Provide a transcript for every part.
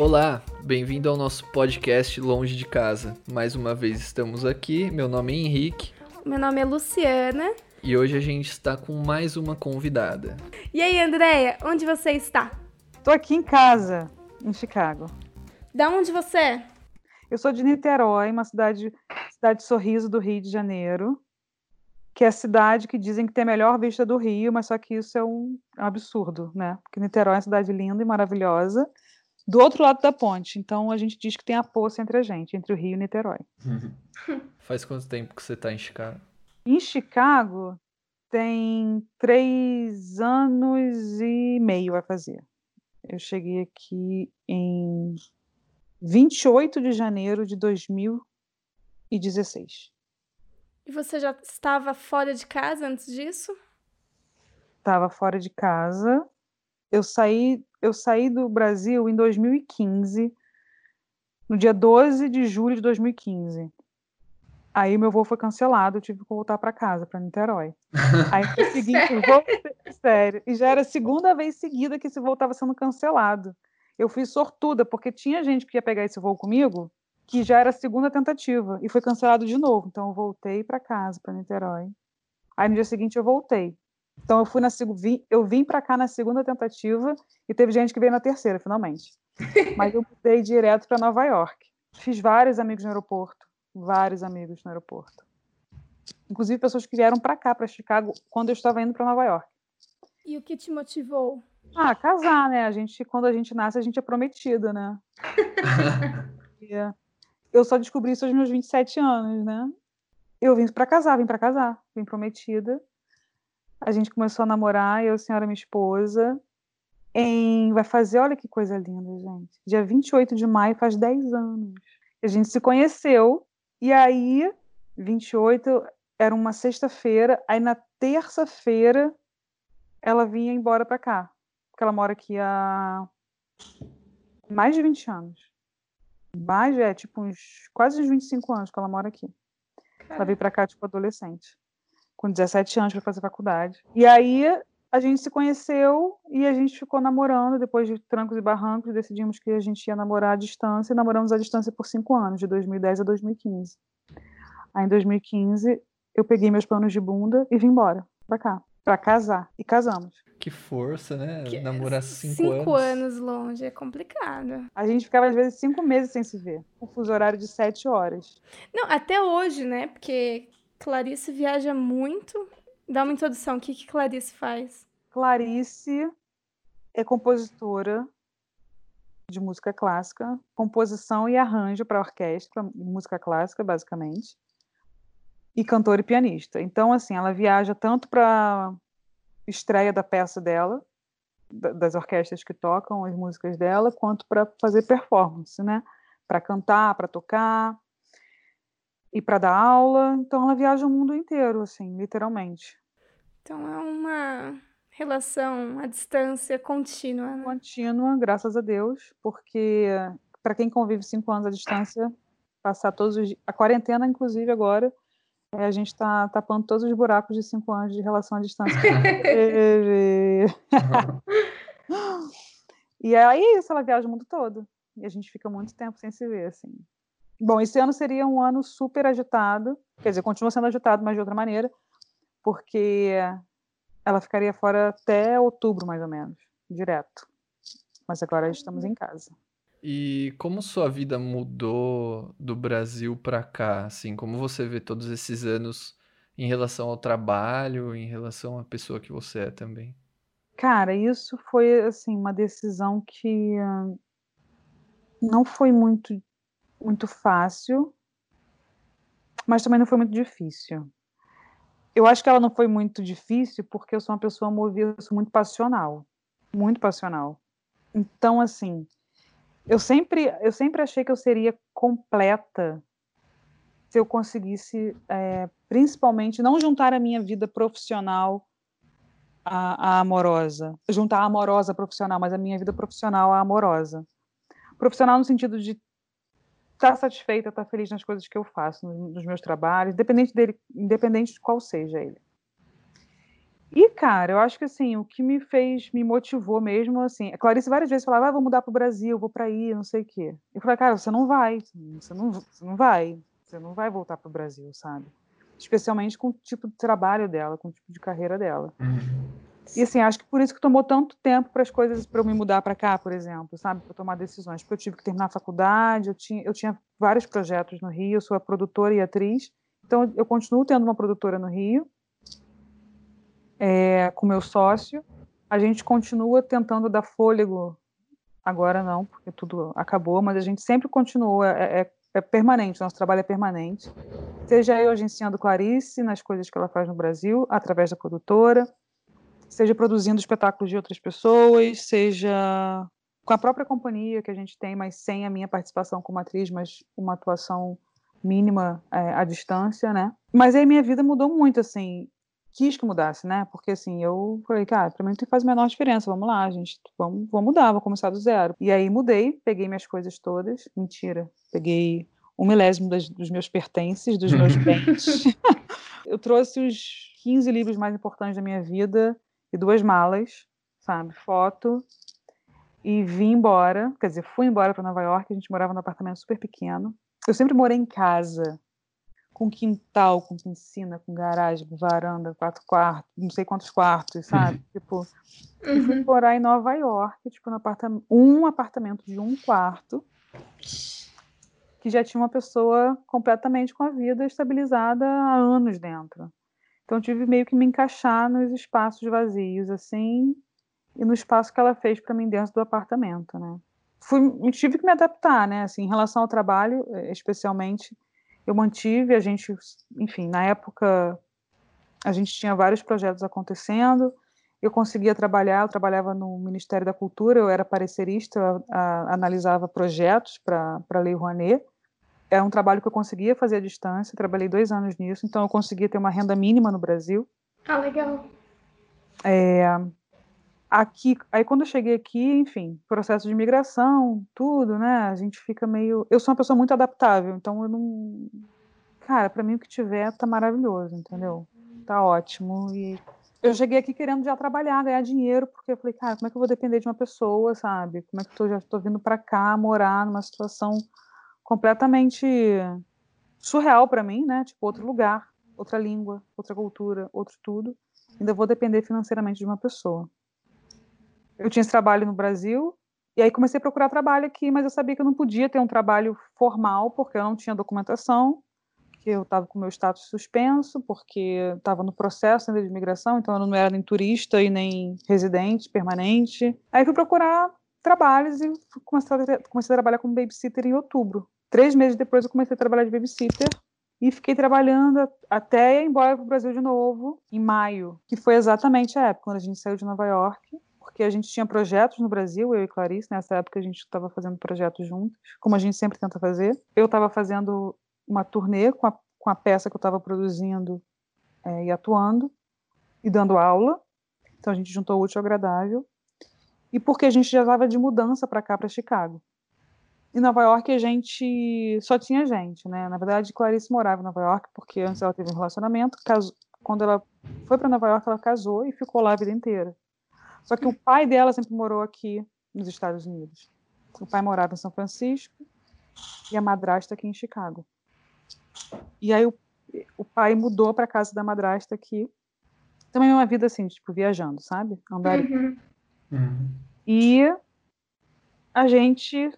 Olá, bem-vindo ao nosso podcast Longe de Casa. Mais uma vez estamos aqui. Meu nome é Henrique. Meu nome é Luciana. E hoje a gente está com mais uma convidada. E aí, Andréia, onde você está? Tô aqui em casa, em Chicago. Da onde você é? Eu sou de Niterói, uma cidade, cidade sorriso do Rio de Janeiro, que é a cidade que dizem que tem a melhor vista do Rio, mas só que isso é um, é um absurdo, né? Porque Niterói é uma cidade linda e maravilhosa, do outro lado da ponte. Então a gente diz que tem a poça entre a gente, entre o Rio e Niterói. Faz quanto tempo que você está em Chicago? Em Chicago tem três anos e meio a fazer. Eu cheguei aqui em 28 de janeiro de 2016. E você já estava fora de casa antes disso? Estava fora de casa. Eu saí, eu saí do Brasil em 2015, no dia 12 de julho de 2015. Aí meu voo foi cancelado, eu tive que voltar para casa, para Niterói. Aí no seguinte, voo, sério, e já era a segunda vez seguida que esse voo estava sendo cancelado. Eu fui sortuda, porque tinha gente que ia pegar esse voo comigo, que já era a segunda tentativa, e foi cancelado de novo. Então eu voltei para casa, para Niterói. Aí no dia seguinte eu voltei. Então eu fui na eu vim para cá na segunda tentativa e teve gente que veio na terceira, finalmente. Mas eu mudei direto para Nova York. Fiz vários amigos no aeroporto vários amigos no aeroporto. Inclusive pessoas que vieram para cá, para Chicago, quando eu estava indo para Nova York. E o que te motivou? Ah, casar, né? A gente, quando a gente nasce, a gente é prometida, né? eu só descobri isso aos meus 27 anos, né? Eu vim para casar, vim para casar, vim prometida. A gente começou a namorar, eu, senhora, minha esposa, em vai fazer, olha que coisa linda, gente. Dia 28 de maio faz 10 anos. A gente se conheceu e aí, 28 era uma sexta-feira, aí na terça-feira ela vinha embora para cá, porque ela mora aqui há mais de 20 anos. Mais, é, tipo, uns quase uns 25 anos que ela mora aqui. Ela veio para cá, tipo, adolescente. Com 17 anos para fazer faculdade. E aí a gente se conheceu e a gente ficou namorando. Depois de trancos e barrancos, decidimos que a gente ia namorar à distância. E namoramos à distância por cinco anos, de 2010 a 2015. Aí, em 2015, eu peguei meus planos de bunda e vim embora pra cá, pra casar. E casamos. Que força, né? Que... Namorar cinco, cinco anos. Cinco anos longe é complicado. A gente ficava, às vezes, cinco meses sem se ver. Um fuso horário de sete horas. Não, até hoje, né? Porque Clarice viaja muito Dá uma introdução. O que, que Clarice faz? Clarice é compositora de música clássica, composição e arranjo para orquestra, música clássica, basicamente, e cantora e pianista. Então, assim, ela viaja tanto para estreia da peça dela, das orquestras que tocam as músicas dela, quanto para fazer performance, né? Para cantar, para tocar e para dar aula. Então, ela viaja o mundo inteiro, assim, literalmente. Então é uma relação à distância contínua. Né? Contínua, graças a Deus, porque para quem convive cinco anos à distância, passar todos os a quarentena, inclusive agora, é, a gente está tapando todos os buracos de cinco anos de relação à distância. e aí é isso, ela viaja o mundo todo. E a gente fica muito tempo sem se ver, assim. Bom, esse ano seria um ano super agitado, quer dizer, continua sendo agitado, mas de outra maneira, porque ela ficaria fora até outubro, mais ou menos, direto. Mas agora estamos em casa. E como sua vida mudou do Brasil para cá? Assim, como você vê todos esses anos em relação ao trabalho, em relação à pessoa que você é também? Cara, isso foi assim uma decisão que uh, não foi muito muito fácil, mas também não foi muito difícil eu acho que ela não foi muito difícil porque eu sou uma pessoa movida, eu sou muito passional, muito passional. Então, assim, eu sempre, eu sempre achei que eu seria completa se eu conseguisse, é, principalmente, não juntar a minha vida profissional à, à amorosa, juntar a amorosa profissional, mas a minha vida profissional à amorosa. Profissional no sentido de estar tá satisfeita, estar tá feliz nas coisas que eu faço, nos, meus trabalhos, independente dele, independente de qual seja ele. E, cara, eu acho que assim, o que me fez, me motivou mesmo, assim, a Clarice várias vezes falava, ah, vou mudar pro Brasil, vou para aí, não sei o quê. Eu falei, cara, você não vai, você não, você não vai, você não vai voltar pro Brasil, sabe? Especialmente com o tipo de trabalho dela, com o tipo de carreira dela. Uhum. E assim, acho que por isso que tomou tanto tempo para as coisas, para eu me mudar para cá, por exemplo, sabe? Para tomar decisões. Porque eu tive que terminar a faculdade, eu tinha, eu tinha vários projetos no Rio, eu sou a produtora e atriz. Então, eu continuo tendo uma produtora no Rio, é, com meu sócio. A gente continua tentando dar fôlego, agora não, porque tudo acabou, mas a gente sempre continua, é, é, é permanente, nosso trabalho é permanente. Seja eu agenciando Clarice nas coisas que ela faz no Brasil, através da produtora, seja produzindo espetáculos de outras pessoas, seja com a própria companhia que a gente tem, mas sem a minha participação como atriz, mas uma atuação mínima é, à distância, né? Mas aí minha vida mudou muito, assim quis que mudasse, né? Porque assim, eu falei, cara, pra mim não faz a menor diferença, vamos lá, gente, vamos, vamos mudar, vou começar do zero. E aí mudei, peguei minhas coisas todas, mentira, peguei um milésimo das, dos meus pertences, dos meus bens. eu trouxe os 15 livros mais importantes da minha vida e duas malas, sabe, foto, e vim embora, quer dizer, fui embora para Nova York, a gente morava num apartamento super pequeno. Eu sempre morei em casa, com quintal, com piscina, com garagem, com varanda, quatro quartos, não sei quantos quartos, sabe? Uhum. Tipo, uhum. fui morar em Nova York, tipo, no apartamento, um apartamento de um quarto, que já tinha uma pessoa completamente com a vida estabilizada há anos dentro. Então tive meio que me encaixar nos espaços vazios, assim, e no espaço que ela fez para mim dentro do apartamento, né? Fui, tive que me adaptar, né? Assim, em relação ao trabalho, eh, especialmente, eu mantive, a gente, enfim, na época a gente tinha vários projetos acontecendo, eu conseguia trabalhar, eu trabalhava no Ministério da Cultura, eu era parecerista, eu, a, analisava projetos para a Lei Rouanet, é um trabalho que eu conseguia fazer à distância, trabalhei dois anos nisso, então eu conseguia ter uma renda mínima no Brasil. Ah, legal. É, aqui, aí quando eu cheguei aqui, enfim, processo de imigração, tudo, né? A gente fica meio. Eu sou uma pessoa muito adaptável, então eu não. Cara, para mim o que tiver tá maravilhoso, entendeu? Tá ótimo. E eu cheguei aqui querendo já trabalhar, ganhar dinheiro, porque eu falei, cara, como é que eu vou depender de uma pessoa, sabe? Como é que eu tô, já estou vindo para cá morar numa situação completamente surreal para mim, né? Tipo, outro lugar, outra língua, outra cultura, outro tudo. Ainda vou depender financeiramente de uma pessoa eu tinha esse trabalho no Brasil, e aí comecei a procurar trabalho aqui, mas eu sabia que eu não podia ter um trabalho formal, porque eu não tinha documentação, que eu estava com meu status suspenso, porque estava no processo ainda de imigração, então eu não era nem turista e nem residente permanente. Aí fui procurar trabalhos e comecei a, comecei a trabalhar como babysitter em outubro. Três meses depois eu comecei a trabalhar de babysitter e fiquei trabalhando até ir embora para o Brasil de novo, em maio, que foi exatamente a época quando a gente saiu de Nova York porque a gente tinha projetos no Brasil, eu e Clarice, nessa época a gente estava fazendo projetos juntos, como a gente sempre tenta fazer. Eu estava fazendo uma turnê com a, com a peça que eu estava produzindo é, e atuando, e dando aula. Então a gente juntou o útil ao agradável. E porque a gente já estava de mudança para cá, para Chicago. Em Nova York a gente só tinha gente, né? Na verdade, Clarice morava em Nova York porque antes ela teve um relacionamento. Casou, quando ela foi para Nova York, ela casou e ficou lá a vida inteira. Só que o pai dela sempre morou aqui nos Estados Unidos. O pai morava em São Francisco e a madrasta aqui em Chicago. E aí o, o pai mudou para casa da madrasta aqui. Também é uma vida assim, tipo, viajando, sabe? Andar. Uhum. Uhum. E a gente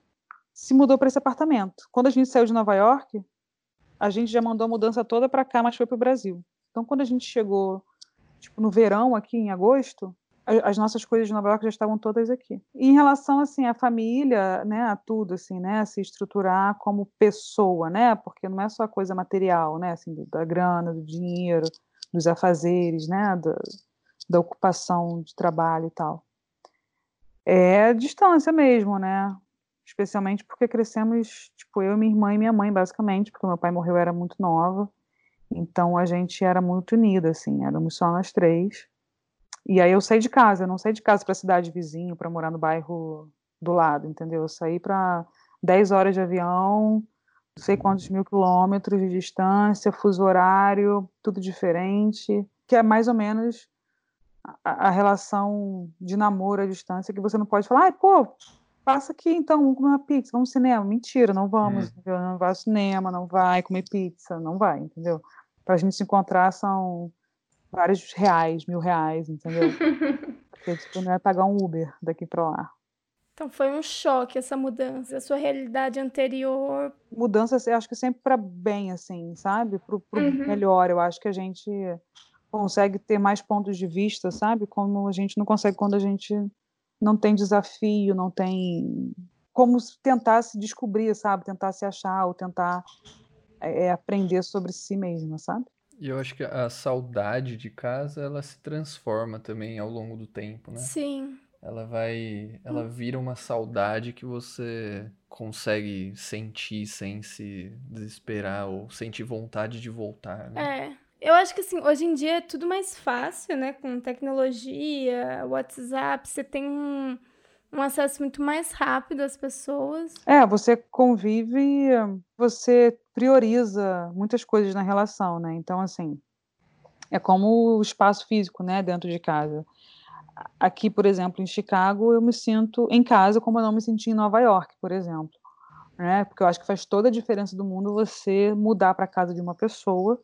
se mudou para esse apartamento. Quando a gente saiu de Nova York, a gente já mandou a mudança toda para cá, mas foi para o Brasil. Então, quando a gente chegou, tipo, no verão aqui em agosto, as nossas coisas de Nova York já estavam todas aqui. E em relação assim à família, né, a tudo assim, né, a se estruturar como pessoa, né, porque não é só coisa material, né, assim, da grana, do dinheiro, dos afazeres, né, da, da ocupação de trabalho e tal. É distância mesmo, né? Especialmente porque crescemos, tipo, eu, minha irmã e minha mãe, basicamente, porque meu pai morreu era muito nova. Então a gente era muito unida, assim, éramos só nós três. E aí eu saí de casa, eu não saí de casa para a cidade vizinho, para morar no bairro do lado, entendeu? Eu saí para 10 horas de avião, não sei quantos mil quilômetros de distância, fuso horário, tudo diferente, que é mais ou menos a, a, relação de namoro à distância que você não pode falar, ai, pô, passa aqui então, vamos comer uma pizza, vamos ao cinema. Mentira, não vamos, hum. não vai ao cinema, não vai comer pizza, não vai, entendeu? Para a gente se encontrar são vários reais, mil reais, entendeu? Porque tipo, não é pagar um Uber daqui para lá. Então foi um choque essa mudança, a sua realidade anterior. Mudança, eu acho que sempre para bem, assim, sabe? Para o uhum. melhor. Eu acho que a gente consegue ter mais pontos de vista, sabe? Como a gente não consegue quando a gente não tem desafio, não tem como tentar se descobrir, sabe? Tentar se achar ou tentar é, aprender sobre si mesma, sabe? E eu acho que a saudade de casa, ela se transforma também ao longo do tempo, né? Sim. Ela vai, ela vira uma saudade que você consegue sentir sem se desesperar ou sentir vontade de voltar, né? É. Eu acho que assim, hoje em dia é tudo mais fácil, né? Com tecnologia, WhatsApp, você tem um, um acesso muito mais rápido às pessoas. É, você convive, você prioriza muitas coisas na relação, né? Então, assim, é como o espaço físico, né, dentro de casa. Aqui, por exemplo, em Chicago, eu me sinto em casa como eu não me senti em Nova York, por exemplo. Né? Porque eu acho que faz toda a diferença do mundo você mudar para casa de uma pessoa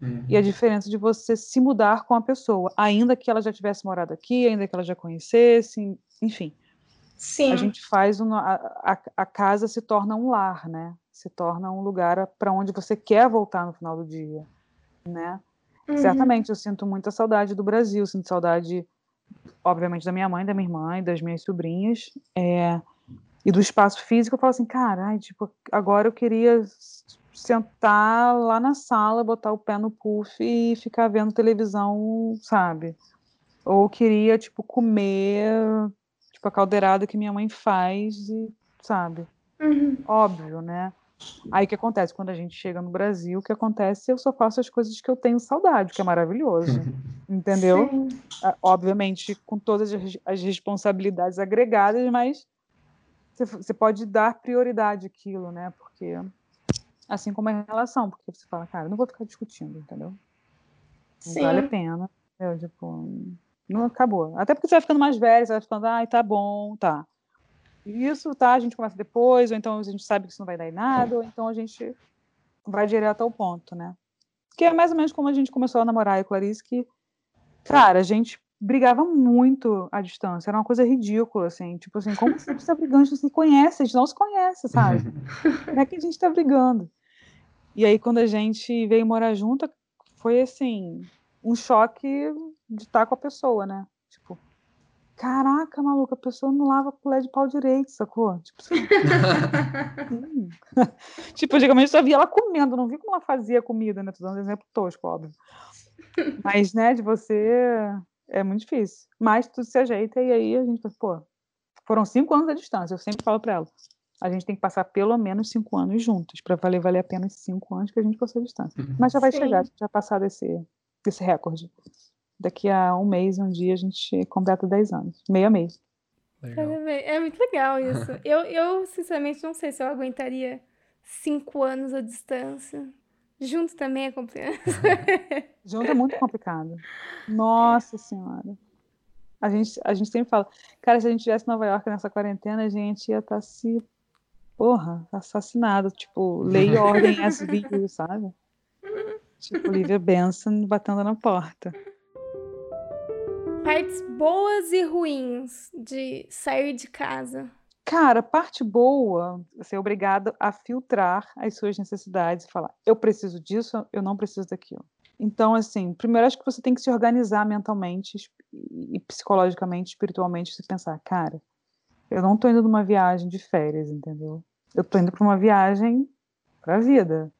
Uhum. E a diferença de você se mudar com a pessoa, ainda que ela já tivesse morado aqui, ainda que ela já conhecesse, enfim. Sim. A gente faz uma, a, a, casa se torna um lar, né? Se torna um lugar para onde você quer voltar no final do dia, né? Uhum. Certamente eu sinto muita saudade do Brasil, sinto saudade, obviamente, da minha mãe, da minha irmã e das minhas sobrinhas, é, e do espaço físico. Eu falo assim, cara, tipo, agora eu queria sentar lá na sala, botar o pé no puff e ficar vendo televisão, sabe? Ou queria, tipo, comer, tipo, a caldeirada que minha mãe faz, e, sabe? Uhum. Óbvio, né? Aí o que acontece? Quando a gente chega no Brasil, o que acontece? Eu só faço as coisas que eu tenho saudade, que é maravilhoso. entendeu? Sim. Obviamente, com todas as responsabilidades agregadas, mas você pode dar prioridade àquilo, né? Porque Assim como a relação, porque você fala, cara, não vou ficar discutindo, entendeu? Não Sim. vale a pena. Eu, tipo, não acabou. Até porque você vai ficando mais velho, você vai ficando, ai, tá bom, tá. Isso, tá, a gente começa depois, ou então a gente sabe que isso não vai dar em nada, ou então a gente vai direto ao ponto, né? Que é mais ou menos como a gente começou a namorar e Clarice, que, cara, a gente brigava muito à distância, era uma coisa ridícula, assim, tipo assim, como você está brigando, a gente se conhece, a gente não se conhece, sabe? Como é que a gente está brigando? E aí, quando a gente veio morar junto, foi assim, um choque de estar com a pessoa, né? Tipo, caraca, maluca, a pessoa não lava colher de pau direito, sacou? Tipo, assim, tipo, antigamente só via ela comendo, não vi como ela fazia comida, né? Tô dando um exemplo tosco, óbvio. Mas, né, de você é muito difícil. Mas tudo se ajeita e aí a gente, pô, foram cinco anos à distância. Eu sempre falo para ela, a gente tem que passar pelo menos cinco anos juntos para valer valer a pena esses cinco anos que a gente passou à distância. Uhum. Mas já vai Sim. chegar, já passar desse desse recorde. Daqui a um mês, um dia a gente completa dez anos, meio a mês. É muito legal isso. eu, eu sinceramente não sei se eu aguentaria cinco anos à distância. Junto também é complicado. Junto é muito complicado. Nossa Senhora. A gente, a gente sempre fala, cara, se a gente tivesse em Nova York nessa quarentena, a gente ia estar tá se, porra, assassinado. Tipo, lei e ordem SVU, sabe? Tipo, Lívia Benson batendo na porta. Partes boas e ruins de sair de casa. Cara, parte boa, ser obrigado a filtrar as suas necessidades e falar: eu preciso disso, eu não preciso daquilo. Então, assim, primeiro acho que você tem que se organizar mentalmente e psicologicamente, espiritualmente, se pensar, cara, eu não estou indo numa viagem de férias, entendeu? Eu estou indo para uma viagem para a vida,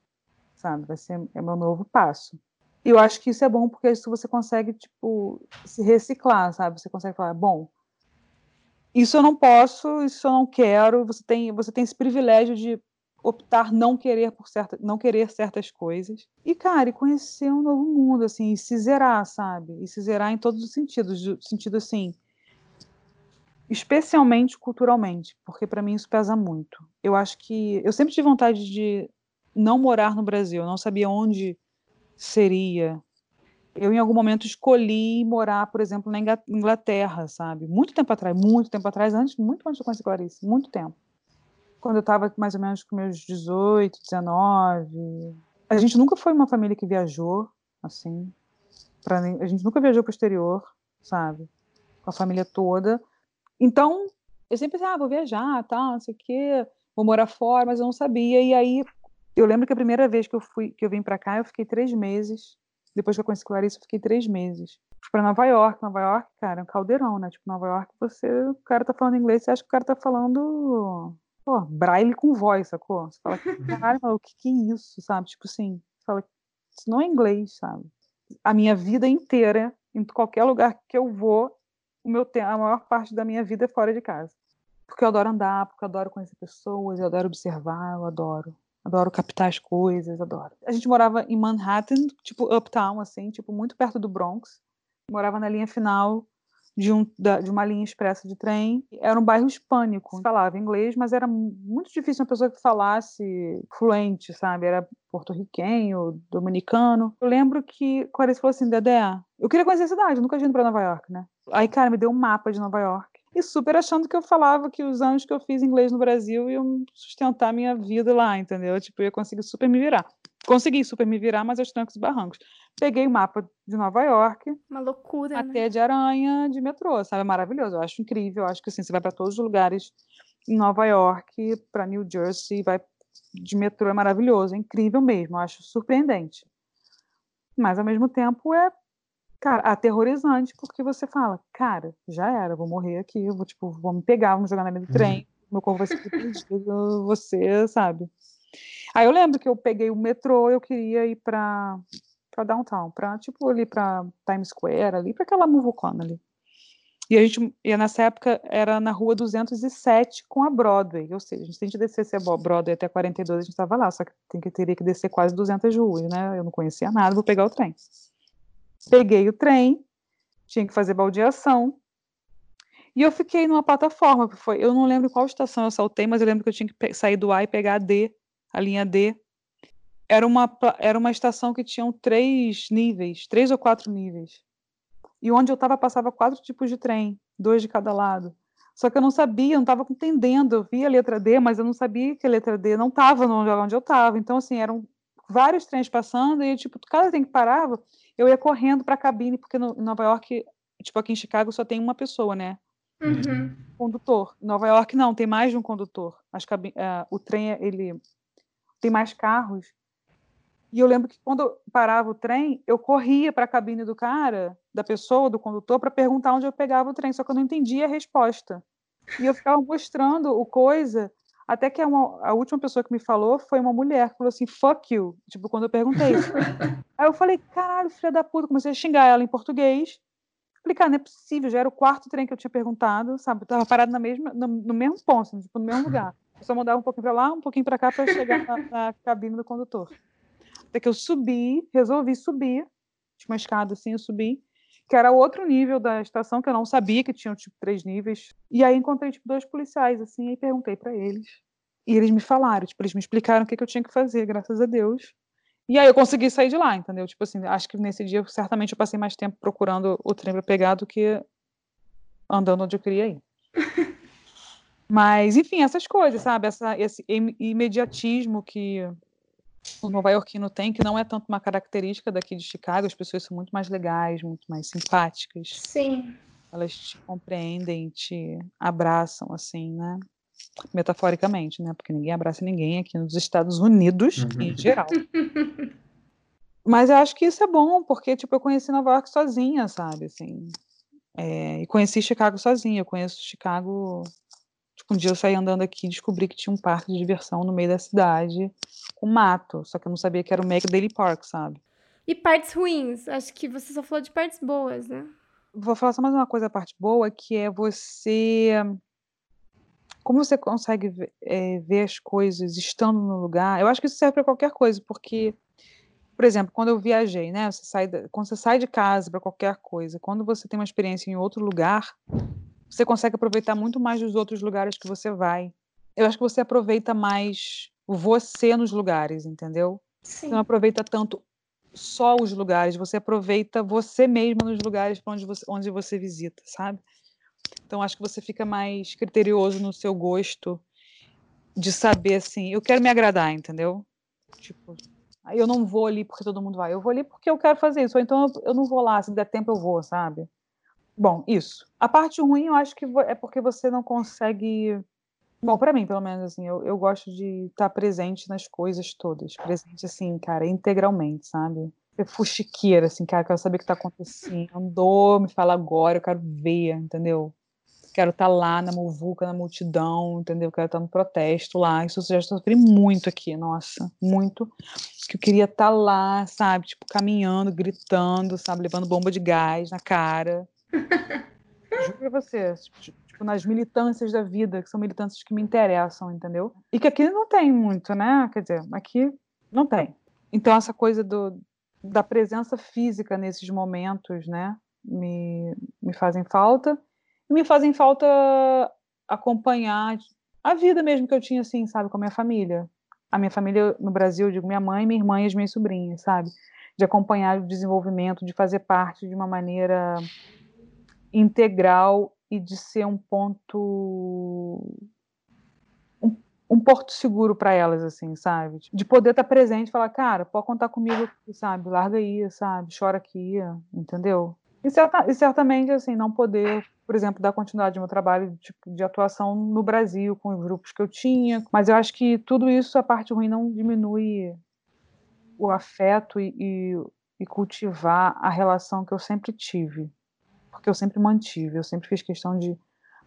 sabe? Vai ser é meu novo passo. E eu acho que isso é bom porque isso você consegue, tipo, se reciclar, sabe? Você consegue falar, bom, isso eu não posso, isso eu não quero. Você tem, você tem esse privilégio de optar não querer por certa, não querer certas coisas. E cara, e conhecer um novo mundo assim, e se zerar, sabe? E se zerar em todos os sentidos, sentido assim, especialmente culturalmente, porque para mim isso pesa muito. Eu acho que eu sempre tive vontade de não morar no Brasil, eu não sabia onde seria Eu, em algum momento, escolhi morar, por exemplo, na Inglaterra, sabe? Muito tempo atrás, muito tempo atrás, antes, muito antes de conhecer Clarice, muito tempo. Quando eu estava mais ou menos com meus 18, 19. A gente nunca foi uma família que viajou, assim. Pra, a gente nunca viajou para o exterior, sabe? Com a família toda. Então, eu sempre pensava, ah, vou viajar, tal, não sei o quê, vou morar fora, mas eu não sabia. E aí, eu lembro que a primeira vez que eu fui, que eu vim para cá, eu fiquei três meses depois que eu conheci Clarice, eu fiquei três meses. Fui pra Nova York. Nova York, cara, é um caldeirão, né? Tipo, Nova York, você, o cara tá falando inglês, você acha que o cara tá falando, pô, braille com voz, sacou? Você fala, caralho, o que que é isso, sabe? Tipo assim, você fala, isso não é inglês, sabe? A minha vida inteira, em qualquer lugar que eu vou, o meu a maior parte da minha vida é fora de casa. Porque eu adoro andar, porque eu adoro conhecer pessoas, eu adoro observar, eu adoro. Adoro captar as coisas, adoro. A gente morava em Manhattan, tipo uptown, assim, tipo muito perto do Bronx. Morava na linha final de, um, da, de uma linha expressa de trem. Era um bairro hispânico. Falava inglês, mas era muito difícil uma pessoa que falasse fluente, sabe? Era porto-riquenho, dominicano. Eu lembro que Clarice falou assim, Dedé, eu queria conhecer a cidade, nunca tinha ido pra Nova York, né? Aí, cara, me deu um mapa de Nova York e super achando que eu falava que os anos que eu fiz inglês no Brasil iam sustentar minha vida lá, entendeu? Tipo, eu ia conseguir super me virar. Consegui super me virar, mas aos trancos e barrancos. Peguei o mapa de Nova York. Uma loucura, Até né? de aranha de metrô, sabe? É maravilhoso. Eu acho incrível. Eu acho que assim, você vai para todos os lugares em Nova York, para New Jersey, vai de metrô, é maravilhoso. É incrível mesmo. Eu acho surpreendente. Mas, ao mesmo tempo, é cara, aterrorizante, porque você fala, cara, já era, vou morrer aqui, vou, tipo, vou me pegar, vou me jogar na meio do trem, uhum. meu corpo vai ser perdido, você, sabe? Aí eu lembro que eu peguei o metrô, eu queria ir pra, pra downtown, pra, tipo, ali pra Times Square, ali, pra aquela muvucona ali. E a gente, e nessa época, era na rua 207 com a Broadway, ou seja, se a gente descesse a Broadway até 42, a gente estava lá, só que tem que, teria que descer quase 200 ruas, né? Eu não conhecia nada, vou pegar o trem. Peguei o trem, tinha que fazer baldeação. E eu fiquei numa plataforma, que foi, eu não lembro qual estação eu saltei, mas eu lembro que eu tinha que sair do A e pegar a D, a linha D. Era uma, era uma estação que tinha três níveis, três ou quatro níveis. E onde eu estava passava quatro tipos de trem, dois de cada lado. Só que eu não sabia, eu não estava entendendo. Eu via a letra D, mas eu não sabia que a letra D não estava no lugar onde eu estava. Então, assim, eram vários trens passando e, tipo, cada trem que parava, eu ia correndo para a cabine, porque no, em Nova York, tipo aqui em Chicago, só tem uma pessoa, né? Uhum. Condutor. Em Nova York não, tem mais de um condutor. As cabine, uh, o trem ele tem mais carros. E eu lembro que quando parava o trem, eu corria para a cabine do cara, da pessoa, do condutor, para perguntar onde eu pegava o trem, só que eu não entendia a resposta. E eu ficava mostrando o coisa até que a, uma, a, última pessoa que me falou foi uma mulher que falou assim, fuck you, tipo, quando eu perguntei isso. Aí eu falei, caralho, filha da puta, comecei a xingar ela em português. Falei, cara, não é possível, já era o quarto trem que eu tinha perguntado, sabe? Eu tava parado na mesma, no, no mesmo ponto, assim, tipo, no mesmo lugar. Eu só mudava um pouquinho para lá, um pouquinho para cá para chegar na, na, cabine do condutor. Até que eu subi, resolvi subir, tinha uma escada assim, eu subi, que era outro nível da estação, que eu não sabia que tinham, tipo, três níveis. E aí encontrei, tipo, dois policiais, assim, e perguntei para eles. E eles me falaram, tipo, eles me explicaram o que, que eu tinha que fazer, graças a Deus. E aí eu consegui sair de lá, entendeu? Tipo assim, acho que nesse dia, certamente, eu passei mais tempo procurando o trem para pegar do que andando onde eu queria ir. Mas, enfim, essas coisas, sabe? Essa, esse imediatismo que o nova-iorquino tem, que não é tanto uma característica daqui de Chicago, as pessoas são muito mais legais, muito mais simpáticas. Sim. Elas te compreendem, te abraçam, assim, né? Metaforicamente, né? Porque ninguém abraça ninguém aqui nos Estados Unidos, uhum. em geral. Mas eu acho que isso é bom, porque, tipo, eu conheci Nova York sozinha, sabe, assim. É, e conheci Chicago sozinha. Eu conheço Chicago um dia eu saí andando aqui e descobri que tinha um parque de diversão no meio da cidade, com mato. Só que eu não sabia que era o Make Daily Park, sabe? E partes ruins? Acho que você só falou de partes boas, né? Vou falar só mais uma coisa, a parte boa, que é você. Como você consegue é, ver as coisas estando no lugar? Eu acho que isso serve para qualquer coisa, porque, por exemplo, quando eu viajei, né? Você sai da... Quando você sai de casa para qualquer coisa, quando você tem uma experiência em outro lugar, você consegue aproveitar muito mais dos outros lugares que você vai. Eu acho que você aproveita mais você nos lugares, entendeu? Sim. Você não aproveita tanto só os lugares, você aproveita você mesmo nos lugares onde você, onde você visita, sabe? Então acho que você fica mais criterioso no seu gosto de saber assim, eu quero me agradar, entendeu? Tipo, aí eu não vou ali porque todo mundo vai, eu vou ali porque eu quero fazer isso, ou então eu, eu não vou lá, se der tempo eu vou, sabe? Bom, isso. A parte ruim eu acho que é porque você não consegue. Bom, para mim, pelo menos, assim, eu, eu gosto de estar presente nas coisas todas. Presente, assim, cara, integralmente, sabe? Ser fuxiqueira, assim, cara, quero saber o que tá acontecendo. Andou, me fala agora, eu quero ver, entendeu? Quero estar tá lá na muvuca, na multidão, entendeu? Quero estar tá no protesto lá. Isso eu já sofri muito aqui, nossa, muito. Que eu queria estar tá lá, sabe? Tipo, caminhando, gritando, sabe? Levando bomba de gás na cara Juro pra você, tipo, nas militâncias da vida, que são militâncias que me interessam, entendeu? E que aqui não tem muito, né? Quer dizer, aqui não tem. Então, essa coisa do, da presença física nesses momentos, né? Me, me fazem falta. E me fazem falta acompanhar a vida mesmo que eu tinha, assim, sabe, com a minha família. A minha família no Brasil, eu digo minha mãe, minha irmã e as minhas sobrinhas, sabe? De acompanhar o desenvolvimento, de fazer parte de uma maneira integral e de ser um ponto um, um porto seguro para elas assim sabe? De poder estar presente e falar cara pode contar comigo sabe? Larga aí sabe? Chora aqui entendeu? E, certa, e certamente assim não poder por exemplo dar continuidade ao meu trabalho tipo, de atuação no Brasil com os grupos que eu tinha. Mas eu acho que tudo isso a parte ruim não diminui o afeto e, e, e cultivar a relação que eu sempre tive porque eu sempre mantive, eu sempre fiz questão de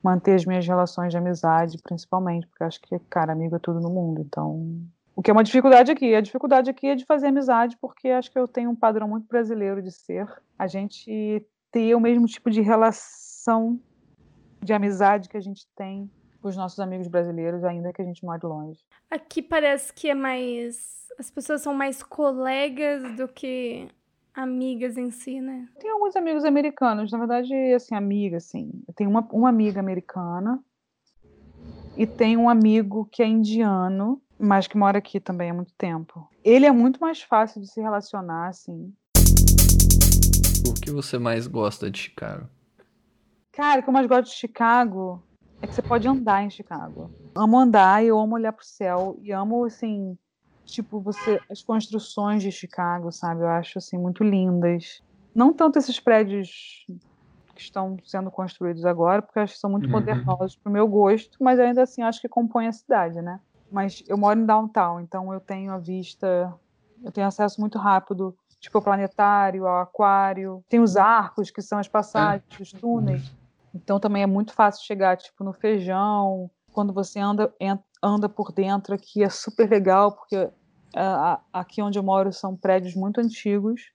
manter as minhas relações de amizade, principalmente, porque acho que, cara, amigo é tudo no mundo, então... O que é uma dificuldade aqui? A dificuldade aqui é de fazer amizade, porque acho que eu tenho um padrão muito brasileiro de ser. A gente ter o mesmo tipo de relação de amizade que a gente tem com os nossos amigos brasileiros, ainda que a gente more longe. Aqui parece que é mais. As pessoas são mais colegas do que amigas em si, né? Tem alguns amigos americanos, na verdade, assim, amiga, assim. Eu tenho uma, uma amiga americana e tem um amigo que é indiano, mas que mora aqui também há muito tempo. Ele é muito mais fácil de se relacionar, assim. O que você mais gosta de Chicago? Cara, o que eu mais gosto de Chicago é que você pode andar em Chicago. Amo andar e eu amo olhar pro céu e amo, assim, tipo, você as construções de Chicago, sabe? Eu acho assim muito lindas. Não tanto esses prédios que estão sendo construídos agora, porque acho que são muito uhum. modernosos para o meu gosto, mas ainda assim acho que compõem a cidade, né? Mas eu moro em downtown, então eu tenho a vista, eu tenho acesso muito rápido, tipo ao planetário, ao aquário. Tem os arcos que são as passagens, os túneis. Então também é muito fácil chegar, tipo, no feijão. Quando você anda, anda por dentro aqui é super legal, porque uh, aqui onde eu moro são prédios muito antigos.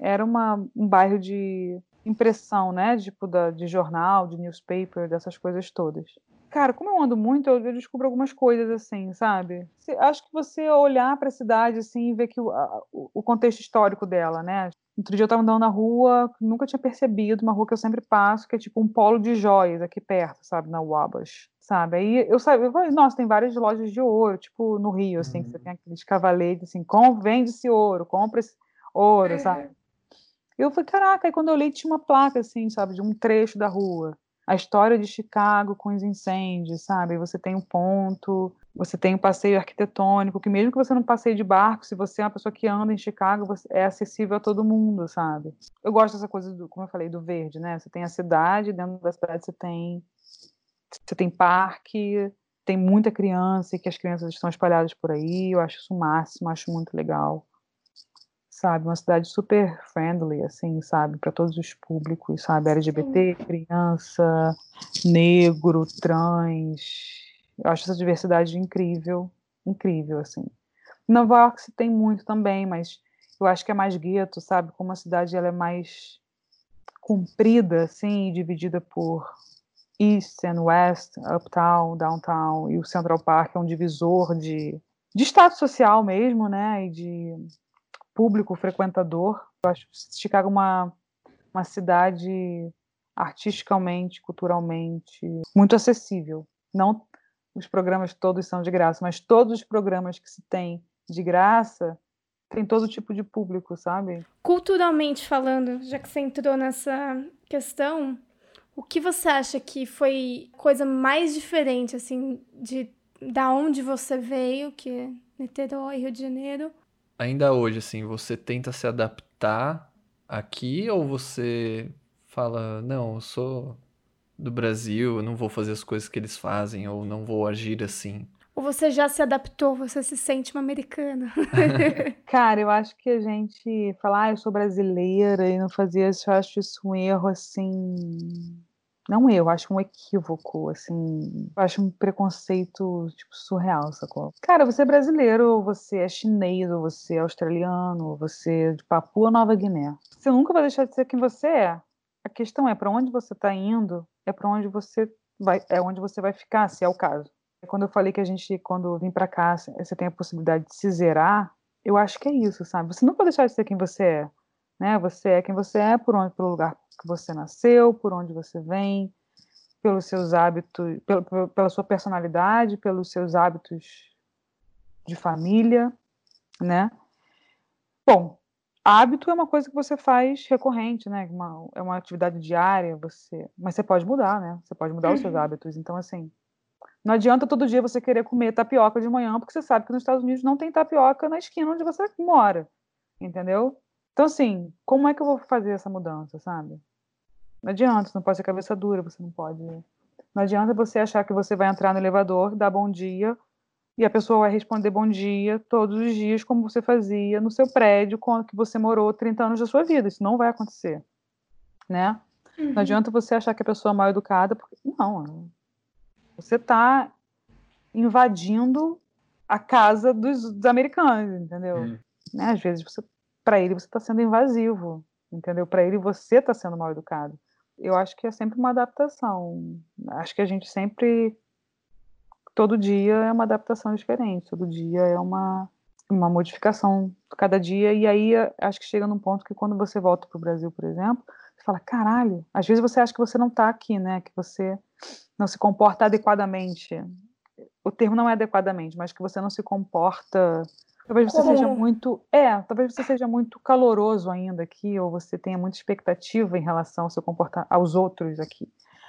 Era uma, um bairro de impressão, né? Tipo da, de jornal, de newspaper, dessas coisas todas. Cara, como eu ando muito, eu, eu descubro algumas coisas assim, sabe? Acho que você olhar para a cidade assim e ver que o, a, o contexto histórico dela, né? Outro dia eu estava andando na rua, nunca tinha percebido, uma rua que eu sempre passo, que é tipo um polo de joias aqui perto, sabe, na Wabash sabe? Aí eu sabia, eu falei, nossa, tem várias lojas de ouro, tipo no Rio, assim, uhum. que você uhum. tem aqueles cavaletes, assim, com, vende-se ouro, compra esse ouro, é. sabe? Eu falei, caraca, aí quando eu li tinha uma placa, assim, sabe, de um trecho da rua. A história de Chicago com os incêndios, sabe? Você tem um ponto, você tem um passeio arquitetônico, que mesmo que você não passeie de barco, se você é uma pessoa que anda em Chicago, é acessível a todo mundo, sabe? Eu gosto dessa coisa, do, como eu falei, do verde, né? Você tem a cidade, dentro da cidade você tem você tem parque, tem muita criança e que as crianças estão espalhadas por aí. Eu acho isso o máximo, acho muito legal. Sabe, uma cidade super friendly, assim, sabe, para todos os públicos, sabe, LGBT, criança, negro, trans. Eu acho essa diversidade incrível, incrível, assim. Nova York se tem muito também, mas eu acho que é mais gueto, sabe, como a cidade ela é mais comprida, assim, dividida por East and West, Uptown, Downtown e o Central Park é um divisor de, de status social mesmo, né, e de público frequentador. Eu acho Chicago uma, uma cidade artisticamente, culturalmente muito acessível. Não os programas todos são de graça, mas todos os programas que se tem de graça, tem todo tipo de público, sabe? Culturalmente falando, já que você entrou nessa questão, o que você acha que foi coisa mais diferente, assim, de da onde você veio, que é Niterói, Rio de Janeiro? Ainda hoje, assim, você tenta se adaptar aqui ou você fala, não, eu sou do Brasil, eu não vou fazer as coisas que eles fazem ou não vou agir assim? Ou você já se adaptou, você se sente uma americana? Cara, eu acho que a gente falar, ah, eu sou brasileira e não fazia isso, eu acho isso um erro assim. Não eu, acho um equívoco, assim. Eu acho um preconceito, tipo, surreal, sacou? Cara, você é brasileiro, ou você é chinês, ou você é australiano, ou você é de Papua Nova Guiné. Você nunca vai deixar de ser quem você é. A questão é para onde você está indo, é para onde você vai, é onde você vai ficar, se é o caso. Quando eu falei que a gente, quando vim para cá, você tem a possibilidade de se zerar, eu acho que é isso, sabe? Você não pode deixar de ser quem você é, né? Você é quem você é por onde, pelo lugar que você nasceu, por onde você vem, pelos seus hábitos, pela, pela sua personalidade, pelos seus hábitos de família, né? Bom, hábito é uma coisa que você faz recorrente, né? Uma, é uma atividade diária, você, mas você pode mudar, né? Você pode mudar uhum. os seus uhum. hábitos. Então, assim, não adianta todo dia você querer comer tapioca de manhã, porque você sabe que nos Estados Unidos não tem tapioca na esquina onde você mora, entendeu? Então, assim, como é que eu vou fazer essa mudança, sabe? Não adianta, você não pode ser cabeça dura, você não pode. Não adianta você achar que você vai entrar no elevador, dar bom dia, e a pessoa vai responder bom dia todos os dias, como você fazia no seu prédio quando que você morou 30 anos da sua vida. Isso não vai acontecer, né? Uhum. Não adianta você achar que a pessoa é mal educada, porque não, você está invadindo a casa dos, dos americanos, entendeu? Hum. Né? Às vezes, para ele, você está sendo invasivo, entendeu? Para ele, você está sendo mal educado. Eu acho que é sempre uma adaptação. Acho que a gente sempre. Todo dia é uma adaptação diferente, todo dia é uma, uma modificação cada dia. E aí acho que chega num ponto que quando você volta para o Brasil, por exemplo, você fala: caralho, às vezes você acha que você não está aqui, né? Que você não se comporta adequadamente. O termo não é adequadamente, mas que você não se comporta. Talvez você seja muito. É, talvez você seja muito caloroso ainda aqui, ou você tenha muita expectativa em relação ao seu comportamento aos outros aqui.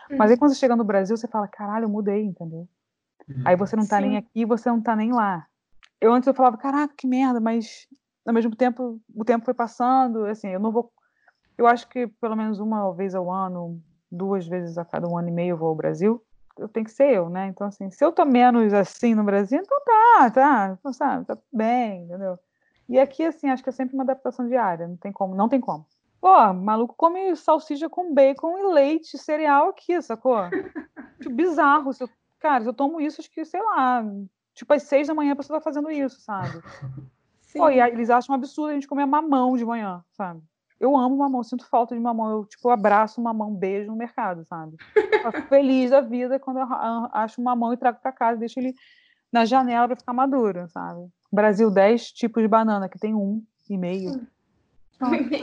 Uhum. Mas aí quando você chega no Brasil, você fala, caralho, eu mudei, entendeu? Uhum. Aí você não tá Sim. nem aqui, você não tá nem lá. Eu antes eu falava, caraca, que merda, mas ao mesmo tempo o tempo foi passando, assim, eu não vou. Eu acho que pelo menos uma vez ao ano, duas vezes a cada um ano e meio eu vou ao Brasil, eu tenho que ser eu, né? Então, assim, se eu tô menos assim no Brasil, então tá, tá, então, sabe, tá bem, entendeu? E aqui, assim, acho que é sempre uma adaptação diária, não tem como, não tem como. Pô, maluco come salsicha com bacon e leite, cereal aqui, sacou? tipo, bizarro. Se eu, cara, se eu tomo isso, acho que, sei lá, tipo, às seis da manhã a pessoa tá fazendo isso, sabe? Sim. Pô, e aí eles acham um absurdo a gente comer mamão de manhã, sabe? Eu amo mamão, sinto falta de mamão. Eu, tipo, abraço mamão, beijo no mercado, sabe? Fico feliz da vida quando eu acho um mamão e trago para casa, deixo ele na janela para ficar maduro, sabe? Brasil, 10 tipos de banana, que tem um e meio.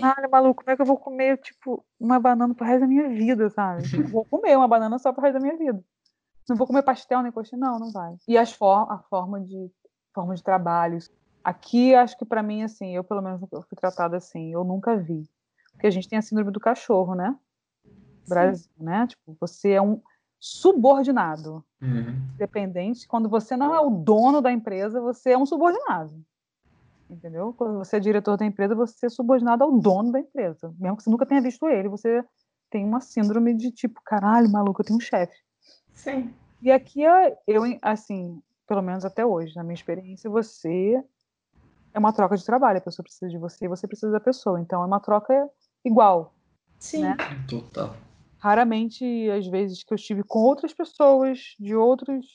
Caralho, maluco, como é que eu vou comer, tipo, uma banana pro resto da minha vida, sabe? vou comer uma banana só pro resto da minha vida. Não vou comer pastel nem coxinha, não, não vai. E as for a forma de, forma de trabalho, Aqui, acho que para mim, assim, eu pelo menos eu fui tratada assim, eu nunca vi. Porque a gente tem a síndrome do cachorro, né? Brasil, Sim. né? Tipo, você é um subordinado. Uhum. Dependente. Quando você não é o dono da empresa, você é um subordinado. Entendeu? Quando você é diretor da empresa, você é subordinado ao dono da empresa. Mesmo que você nunca tenha visto ele, você tem uma síndrome de tipo, caralho, maluco, eu tenho um chefe. Sim. E aqui, eu, assim, pelo menos até hoje, na minha experiência, você é uma troca de trabalho. A pessoa precisa de você e você precisa da pessoa. Então é uma troca igual. Sim. Né? Total. Raramente, às vezes, que eu estive com outras pessoas de outros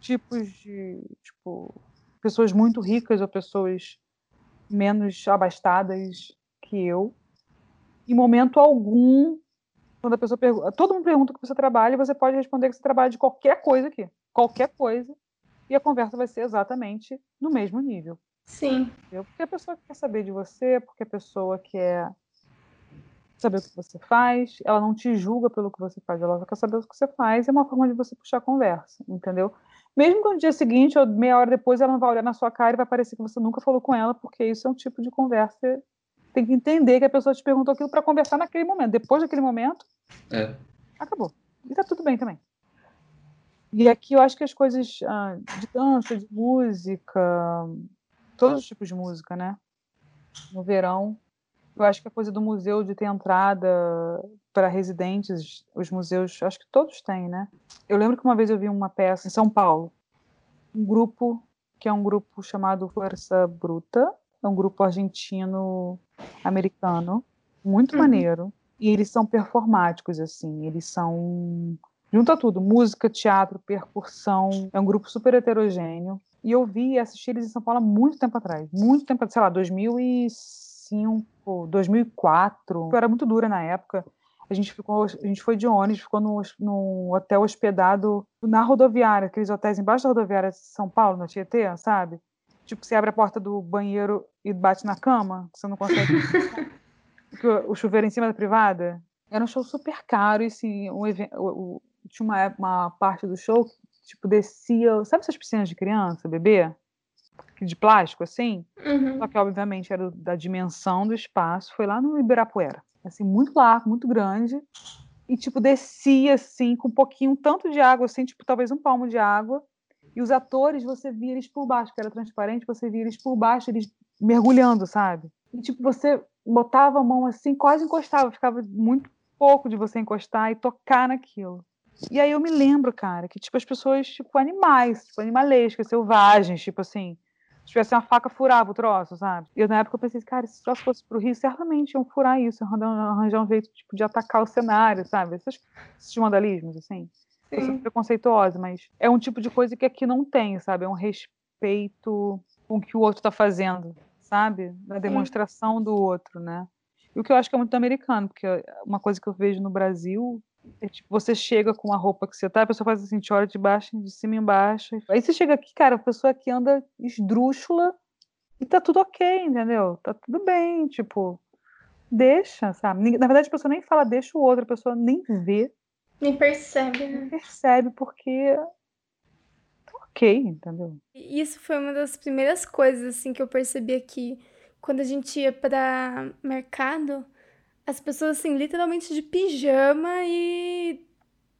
tipos de. Tipo, pessoas muito ricas ou pessoas menos abastadas que eu. Em momento algum, quando a pessoa pergunta. Todo mundo pergunta que você trabalha e você pode responder que você trabalha de qualquer coisa aqui. Qualquer coisa. E a conversa vai ser exatamente no mesmo nível. Sim. Porque a pessoa quer saber de você, porque a pessoa quer saber o que você faz, ela não te julga pelo que você faz, ela quer saber o que você faz, é uma forma de você puxar a conversa, entendeu? Mesmo que no dia seguinte ou meia hora depois ela não vai olhar na sua cara e vai parecer que você nunca falou com ela, porque isso é um tipo de conversa. Tem que entender que a pessoa te perguntou aquilo para conversar naquele momento. Depois daquele momento, é. acabou. E tá tudo bem também. E aqui eu acho que as coisas ah, de dança, de música, todos os tipos de música, né? No verão, eu acho que a coisa do museu de ter entrada para residentes, os museus, acho que todos têm, né? Eu lembro que uma vez eu vi uma peça em São Paulo, um grupo que é um grupo chamado Força Bruta, é um grupo argentino-americano, muito uhum. maneiro. E eles são performáticos, assim, eles são. Junta tudo: música, teatro, percussão. É um grupo super heterogêneo. E eu vi e assisti eles em São Paulo há muito tempo atrás. Muito tempo, sei lá, 2005, 2004. Eu era muito dura na época. A gente, ficou, a gente foi de ônibus, ficou no, no hotel hospedado na rodoviária, aqueles hotéis embaixo da rodoviária de São Paulo, na Tietê, sabe? Tipo, você abre a porta do banheiro e bate na cama, você não consegue. o chuveiro em cima da privada. Era um show super caro e assim, um evento, tinha uma, uma parte do show que tipo descia, sabe essas piscinas de criança, bebê? De plástico assim? Uhum. Só que obviamente era da dimensão do espaço, foi lá no Ibirapuera. Assim, muito largo, muito grande. E tipo descia assim com um pouquinho, um tanto de água assim, tipo talvez um palmo de água. E os atores, você via eles por baixo, que era transparente, você via eles por baixo, eles mergulhando, sabe? E tipo, você botava a mão assim, quase encostava, ficava muito pouco de você encostar e tocar naquilo. E aí eu me lembro, cara, que tipo as pessoas, tipo animais, tipo animalescas, selvagens, tipo assim, se tivesse uma faca furava o troço, sabe? E eu, na época eu pensei, cara, se o troço fosse pro Rio, certamente iam furar isso, arranjar um jeito tipo de atacar o cenário, sabe? Esses, esses vandalismos, assim. Eu sou preconceituosa, mas é um tipo de coisa que aqui não tem, sabe? É um respeito com o que o outro está fazendo sabe? Na demonstração do outro, né? E o que eu acho que é muito americano, porque uma coisa que eu vejo no Brasil é tipo, você chega com a roupa que você tá, a pessoa faz assim, te olha de baixo, de cima embaixo. Aí você chega aqui, cara, a pessoa aqui anda esdrúxula e tá tudo ok, entendeu? Tá tudo bem, tipo, deixa, sabe? Na verdade, a pessoa nem fala deixa o outro, a pessoa nem vê. Nem percebe, né? Nem percebe, porque ok, entendeu? Isso foi uma das primeiras coisas assim que eu percebi aqui. Quando a gente ia para mercado, as pessoas assim, literalmente de pijama e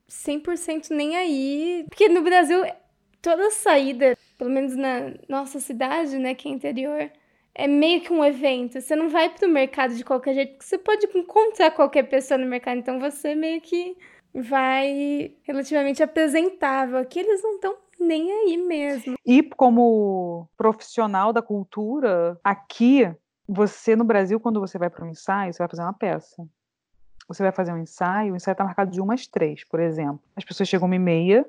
100% nem aí. Porque no Brasil, toda saída, pelo menos na nossa cidade, né, que é interior, é meio que um evento. Você não vai pro mercado de qualquer jeito, porque você pode encontrar qualquer pessoa no mercado. Então você meio que vai relativamente apresentável. Aqui eles não estão nem aí mesmo. E como profissional da cultura, aqui, você no Brasil, quando você vai para um ensaio, você vai fazer uma peça. Você vai fazer um ensaio, o ensaio está marcado de uma às três, por exemplo. As pessoas chegam uma e meia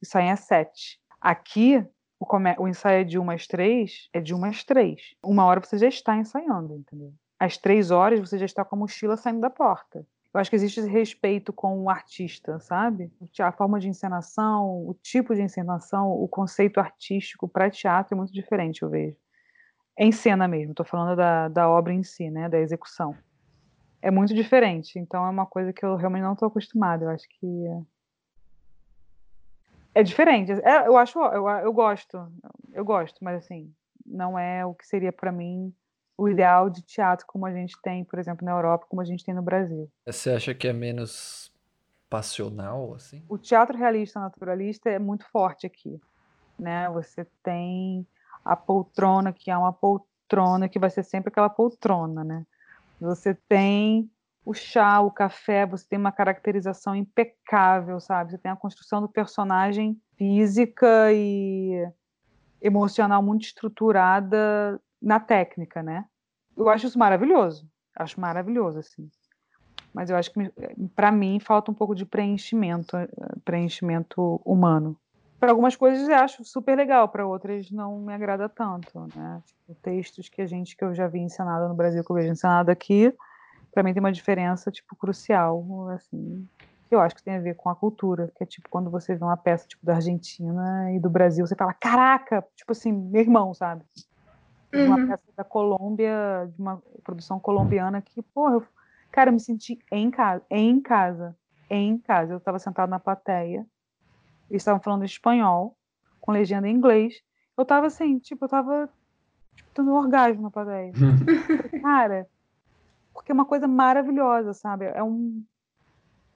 e saem às sete. Aqui, o, come... o ensaio é de uma às três, é de uma às três. Uma hora você já está ensaiando, entendeu? Às três horas você já está com a mochila saindo da porta. Eu acho que existe esse respeito com o artista, sabe? A forma de encenação, o tipo de encenação, o conceito artístico para teatro é muito diferente, eu vejo. Em cena mesmo, estou falando da, da obra em si, né? Da execução. É muito diferente, então é uma coisa que eu realmente não estou acostumada. Eu acho que é diferente. É, eu acho, eu, eu gosto, eu gosto, mas assim, não é o que seria para mim o ideal de teatro como a gente tem, por exemplo, na Europa, como a gente tem no Brasil. Você acha que é menos passional, assim? O teatro realista naturalista é muito forte aqui, né? Você tem a poltrona, que é uma poltrona que vai ser sempre aquela poltrona, né? Você tem o chá, o café, você tem uma caracterização impecável, sabe? Você tem a construção do personagem física e emocional muito estruturada na técnica, né? Eu acho isso maravilhoso. Acho maravilhoso, assim. Mas eu acho que, para mim, falta um pouco de preenchimento, preenchimento humano. Para algumas coisas eu acho super legal, para outras não me agrada tanto, né? Tipo, textos que a gente, que eu já vi ensinado no Brasil, que eu vejo ensinado aqui, para mim tem uma diferença, tipo, crucial, assim. Eu acho que tem a ver com a cultura, que é tipo quando você vê uma peça tipo da Argentina e do Brasil, você fala, caraca, tipo assim, meu irmão, sabe? Uma uhum. peça da Colômbia, de uma produção colombiana que, porra, eu, cara, eu me senti em casa, em casa, em casa. Eu estava sentado na plateia, eles estavam falando espanhol, com legenda em inglês. Eu tava assim, tipo, eu tava tipo, tendo um orgasmo na plateia. Cara, porque é uma coisa maravilhosa, sabe? É um.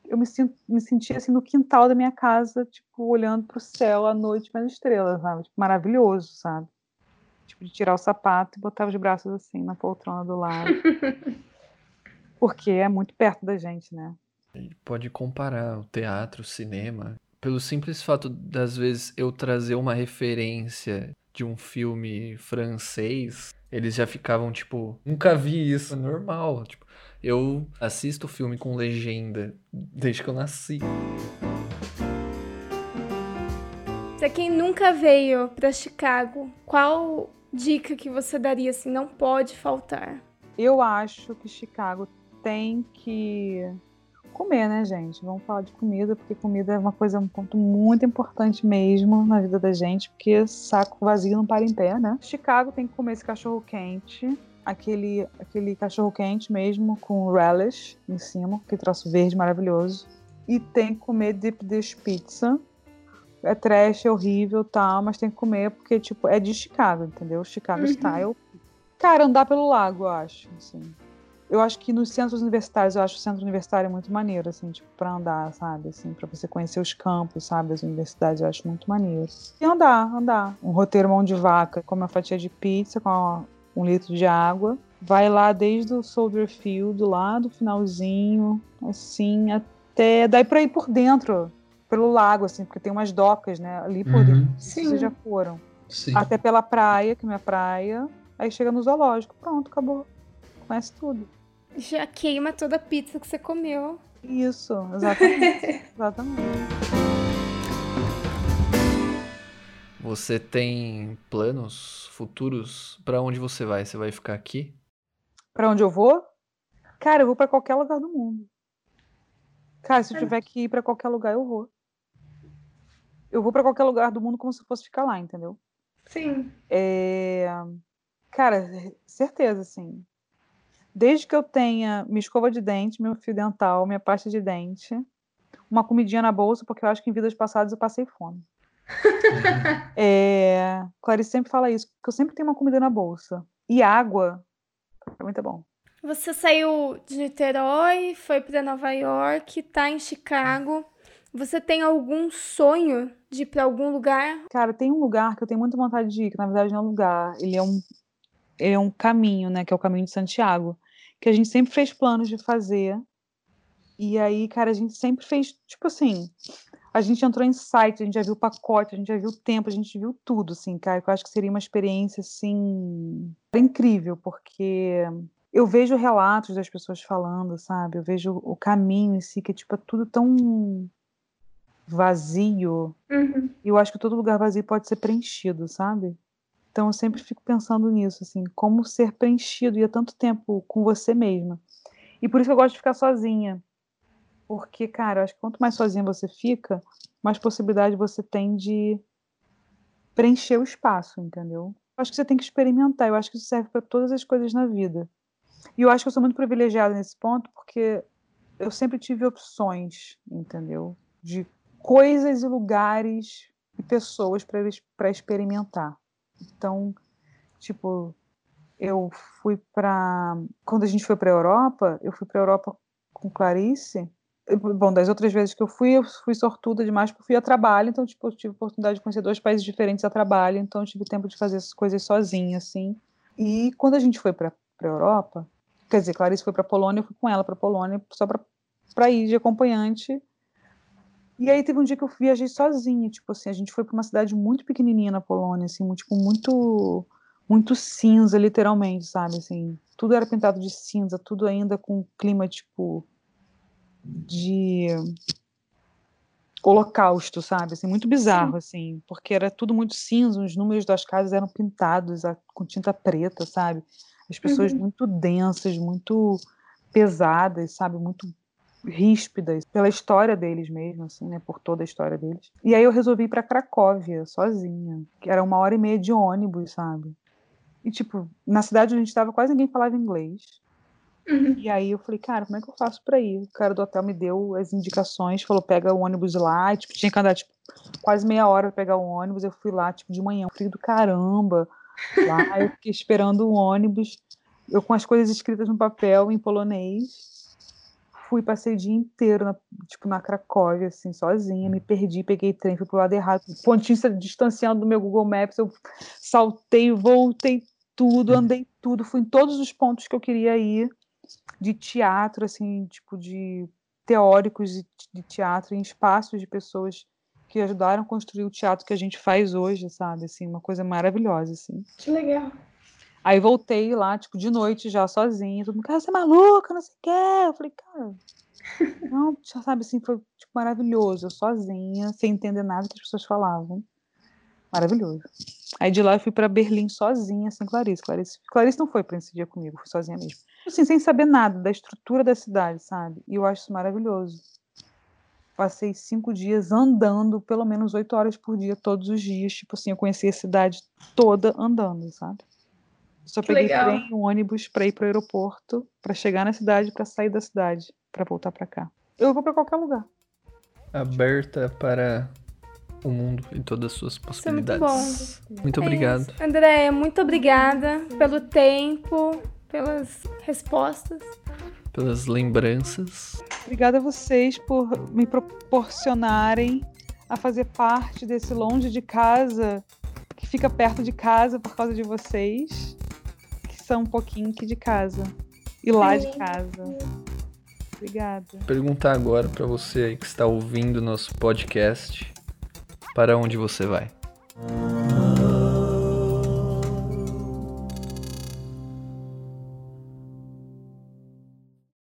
Eu me, sinto, me senti assim no quintal da minha casa, tipo, olhando pro céu à noite vendo estrelas, sabe? Tipo, maravilhoso, sabe? Tipo, de tirar o sapato e botar os braços assim na poltrona do lado. porque é muito perto da gente, né? Pode comparar o teatro, o cinema. Pelo simples fato das vezes eu trazer uma referência de um filme francês, eles já ficavam tipo, nunca vi isso, é normal. Tipo, eu assisto filme com legenda desde que eu nasci. Pra quem nunca veio para Chicago, qual dica que você daria assim, não pode faltar? Eu acho que Chicago tem que comer, né, gente? Vamos falar de comida, porque comida é uma coisa, um ponto muito importante mesmo na vida da gente, porque saco vazio não para em pé, né? Chicago tem que comer esse cachorro quente, aquele, aquele cachorro quente mesmo, com relish em cima, que troço verde maravilhoso. E tem que comer deep dish pizza. É trash, é horrível, tal, mas tem que comer porque, tipo, é de Chicago, entendeu? Chicago uhum. style. Cara, andar pelo lago, eu acho, assim eu acho que nos centros universitários, eu acho o centro universitário muito maneiro, assim, tipo, pra andar, sabe? Assim, pra você conhecer os campos, sabe? As universidades, eu acho muito maneiro. E andar, andar. Um roteiro mão de vaca, com uma fatia de pizza, com um litro de água. Vai lá desde o Soldier Field, lá do finalzinho, assim, até. Daí pra ir por dentro, pelo lago, assim, porque tem umas docas, né? Ali por uhum. dentro. Sim. Vocês já foram. Sim. Até pela praia, que é minha praia. Aí chega no zoológico. Pronto, acabou. Conhece tudo já queima toda a pizza que você comeu. Isso, exatamente. exatamente. Você tem planos futuros para onde você vai? Você vai ficar aqui? Para onde eu vou? Cara, eu vou para qualquer lugar do mundo. Cara, se eu tiver que ir para qualquer lugar, eu vou. Eu vou para qualquer lugar do mundo como se fosse ficar lá, entendeu? Sim. É... Cara, certeza, sim. Desde que eu tenha minha escova de dente, meu fio dental, minha pasta de dente, uma comidinha na bolsa, porque eu acho que em vidas passadas eu passei fome. é, Clarice sempre fala isso, que eu sempre tenho uma comida na bolsa. E água, é muito bom. Você saiu de Niterói, foi para Nova York, está em Chicago. Você tem algum sonho de ir para algum lugar? Cara, tem um lugar que eu tenho muita vontade de ir, que na verdade não é um lugar, ele é um, ele é um caminho, né, que é o caminho de Santiago que a gente sempre fez planos de fazer. E aí, cara, a gente sempre fez, tipo assim, a gente entrou em site, a gente já viu o pacote, a gente já viu o tempo, a gente viu tudo, assim, cara. Eu acho que seria uma experiência, assim, incrível, porque eu vejo relatos das pessoas falando, sabe? Eu vejo o caminho em si, que tipo, é tudo tão vazio. Uhum. E eu acho que todo lugar vazio pode ser preenchido, sabe? Então eu sempre fico pensando nisso, assim, como ser preenchido e há tanto tempo com você mesma. E por isso eu gosto de ficar sozinha. Porque, cara, eu acho que quanto mais sozinha você fica, mais possibilidade você tem de preencher o espaço, entendeu? Eu acho que você tem que experimentar, eu acho que isso serve para todas as coisas na vida. E eu acho que eu sou muito privilegiada nesse ponto, porque eu sempre tive opções, entendeu? De coisas e lugares e pessoas para experimentar. Então, tipo, eu fui para quando a gente foi para Europa, eu fui para Europa com Clarice. Bom, das outras vezes que eu fui, eu fui sortuda demais porque fui a trabalho, então tipo, eu tive oportunidade de conhecer dois países diferentes a trabalho, então eu tive tempo de fazer essas coisas sozinha assim. E quando a gente foi para Europa, quer dizer, Clarice foi para Polônia, eu fui com ela para Polônia só para ir de acompanhante e aí teve um dia que eu viajei sozinha, tipo assim, a gente foi para uma cidade muito pequenininha na Polônia, assim, muito, tipo, muito muito cinza, literalmente, sabe, assim, tudo era pintado de cinza, tudo ainda com clima tipo de holocausto, sabe, assim, muito bizarro, Sim. assim, porque era tudo muito cinza, os números das casas eram pintados com tinta preta, sabe, as pessoas uhum. muito densas, muito pesadas, sabe, muito ríspidas pela história deles mesmo, assim, né, por toda a história deles. E aí eu resolvi ir para Cracóvia sozinha, que era uma hora e meia de ônibus, sabe? E tipo, na cidade onde a gente estava quase ninguém falava inglês. Uhum. E aí eu falei, cara, como é que eu faço pra ir? O cara do hotel me deu as indicações, falou, pega o ônibus lá, tipo, tinha que andar, tipo, quase meia hora pra pegar o ônibus, eu fui lá, tipo, de manhã, frio do caramba, lá, eu fiquei esperando o ônibus, eu com as coisas escritas no papel, em polonês, fui, passei o dia inteiro, na, tipo, na Cracóvia, assim, sozinha, me perdi, peguei trem, fui pro lado errado, pontinho distanciando do meu Google Maps, eu saltei, voltei tudo, andei tudo, fui em todos os pontos que eu queria ir, de teatro, assim, tipo, de teóricos de, de teatro, em espaços de pessoas que ajudaram a construir o teatro que a gente faz hoje, sabe? Assim, uma coisa maravilhosa, assim. Que legal. Aí voltei lá, tipo, de noite já sozinha, todo mundo, cara, você é maluca, não sei o quê. Eu falei, cara, não, já sabe, assim, foi tipo, maravilhoso, eu sozinha, sem entender nada que as pessoas falavam. Maravilhoso. Aí de lá eu fui para Berlim sozinha, sem Clarice. Clarice. Clarice não foi para esse dia comigo, fui sozinha mesmo. Assim, sem saber nada da estrutura da cidade, sabe? E eu acho isso maravilhoso. Passei cinco dias andando, pelo menos oito horas por dia, todos os dias. Tipo assim, eu conheci a cidade toda andando, sabe? Só que peguei legal. trem, um ônibus para ir para o aeroporto, para chegar na cidade, para sair da cidade, para voltar para cá. Eu vou para qualquer lugar. Aberta para o mundo e todas as suas possibilidades. Isso é muito bom. Muito é obrigado. Isso. Andréia, muito obrigada pelo tempo, pelas respostas. Pelas lembranças. Obrigada a vocês por me proporcionarem a fazer parte desse longe de casa, que fica perto de casa por causa de vocês, um pouquinho aqui de casa. E lá Sim. de casa. Obrigada. Perguntar agora para você aí que está ouvindo nosso podcast para onde você vai?